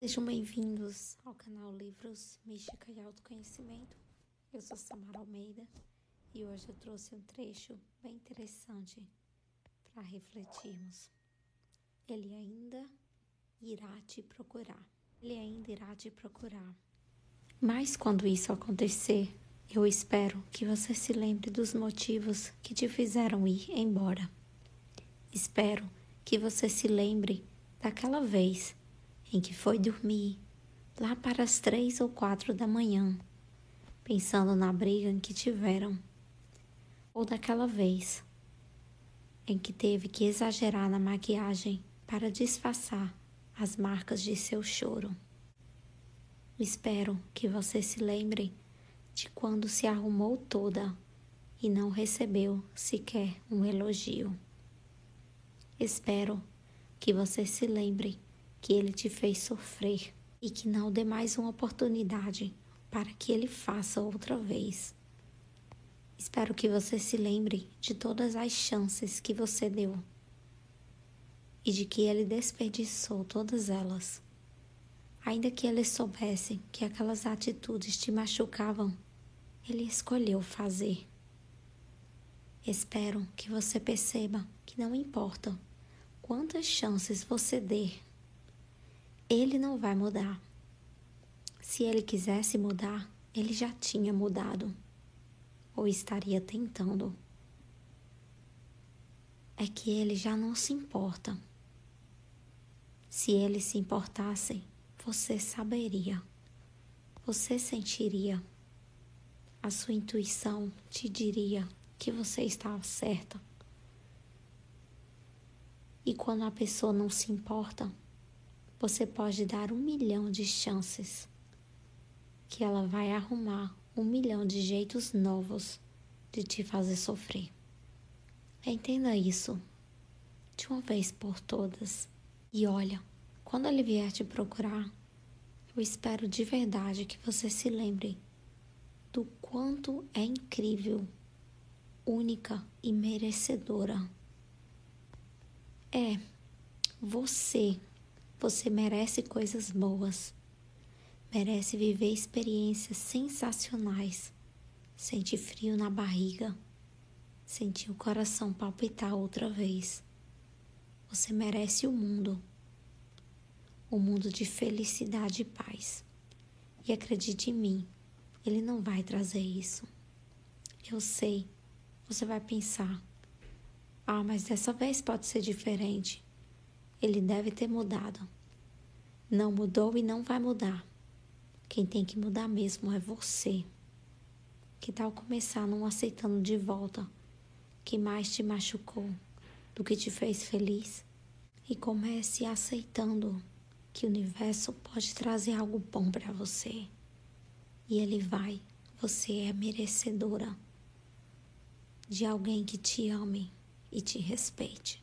Sejam bem-vindos ao canal Livros Mística e Autoconhecimento. Eu sou Samara Almeida e hoje eu trouxe um trecho bem interessante para refletirmos. Ele ainda irá te procurar. Ele ainda irá te procurar. Mas quando isso acontecer, eu espero que você se lembre dos motivos que te fizeram ir embora. Espero que você se lembre daquela vez em que foi dormir lá para as três ou quatro da manhã, pensando na briga em que tiveram, ou daquela vez em que teve que exagerar na maquiagem para disfarçar as marcas de seu choro. Espero que você se lembre de quando se arrumou toda e não recebeu sequer um elogio. Espero que você se lembre que ele te fez sofrer e que não dê mais uma oportunidade para que ele faça outra vez. Espero que você se lembre de todas as chances que você deu e de que ele desperdiçou todas elas. Ainda que ele soubesse que aquelas atitudes te machucavam, ele escolheu fazer. Espero que você perceba que não importa quantas chances você dê ele não vai mudar. Se ele quisesse mudar, ele já tinha mudado. Ou estaria tentando. É que ele já não se importa. Se ele se importasse, você saberia. Você sentiria. A sua intuição te diria que você estava certa. E quando a pessoa não se importa, você pode dar um milhão de chances que ela vai arrumar um milhão de jeitos novos de te fazer sofrer. Entenda isso de uma vez por todas. E olha, quando ele vier te procurar, eu espero de verdade que você se lembre do quanto é incrível, única e merecedora. É você você merece coisas boas. Merece viver experiências sensacionais. Sentir frio na barriga. Sentir o coração palpitar outra vez. Você merece o mundo. O mundo de felicidade e paz. E acredite em mim, ele não vai trazer isso. Eu sei. Você vai pensar: ah, mas dessa vez pode ser diferente. Ele deve ter mudado. Não mudou e não vai mudar. Quem tem que mudar mesmo é você. Que tal começar não aceitando de volta que mais te machucou do que te fez feliz? E comece aceitando que o universo pode trazer algo bom para você. E ele vai. Você é merecedora de alguém que te ame e te respeite.